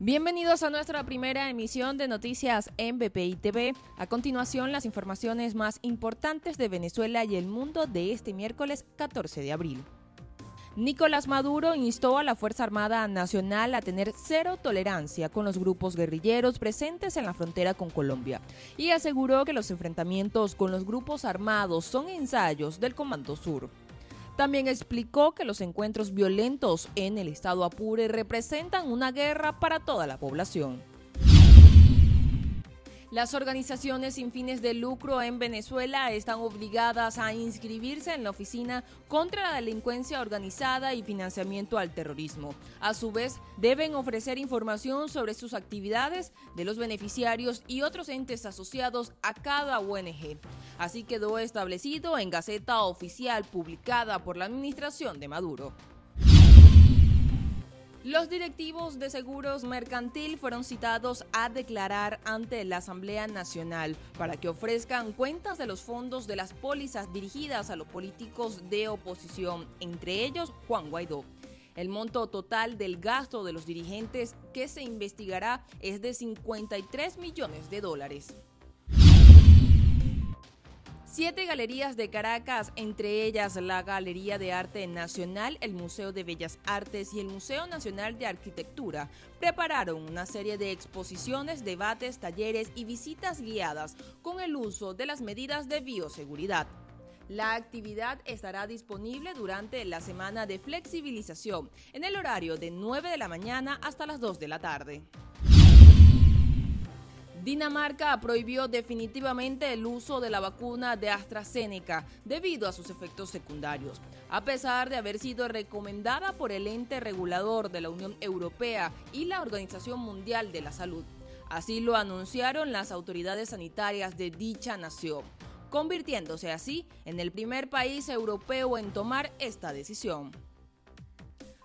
Bienvenidos a nuestra primera emisión de noticias en BPI TV. A continuación, las informaciones más importantes de Venezuela y el mundo de este miércoles 14 de abril. Nicolás Maduro instó a la Fuerza Armada Nacional a tener cero tolerancia con los grupos guerrilleros presentes en la frontera con Colombia y aseguró que los enfrentamientos con los grupos armados son ensayos del Comando Sur. También explicó que los encuentros violentos en el estado Apure representan una guerra para toda la población. Las organizaciones sin fines de lucro en Venezuela están obligadas a inscribirse en la Oficina contra la Delincuencia Organizada y Financiamiento al Terrorismo. A su vez, deben ofrecer información sobre sus actividades de los beneficiarios y otros entes asociados a cada ONG. Así quedó establecido en Gaceta Oficial publicada por la Administración de Maduro. Los directivos de Seguros Mercantil fueron citados a declarar ante la Asamblea Nacional para que ofrezcan cuentas de los fondos de las pólizas dirigidas a los políticos de oposición, entre ellos Juan Guaidó. El monto total del gasto de los dirigentes que se investigará es de 53 millones de dólares. Siete galerías de Caracas, entre ellas la Galería de Arte Nacional, el Museo de Bellas Artes y el Museo Nacional de Arquitectura, prepararon una serie de exposiciones, debates, talleres y visitas guiadas con el uso de las medidas de bioseguridad. La actividad estará disponible durante la semana de flexibilización en el horario de 9 de la mañana hasta las 2 de la tarde. Dinamarca prohibió definitivamente el uso de la vacuna de AstraZeneca debido a sus efectos secundarios, a pesar de haber sido recomendada por el ente regulador de la Unión Europea y la Organización Mundial de la Salud. Así lo anunciaron las autoridades sanitarias de dicha nación, convirtiéndose así en el primer país europeo en tomar esta decisión.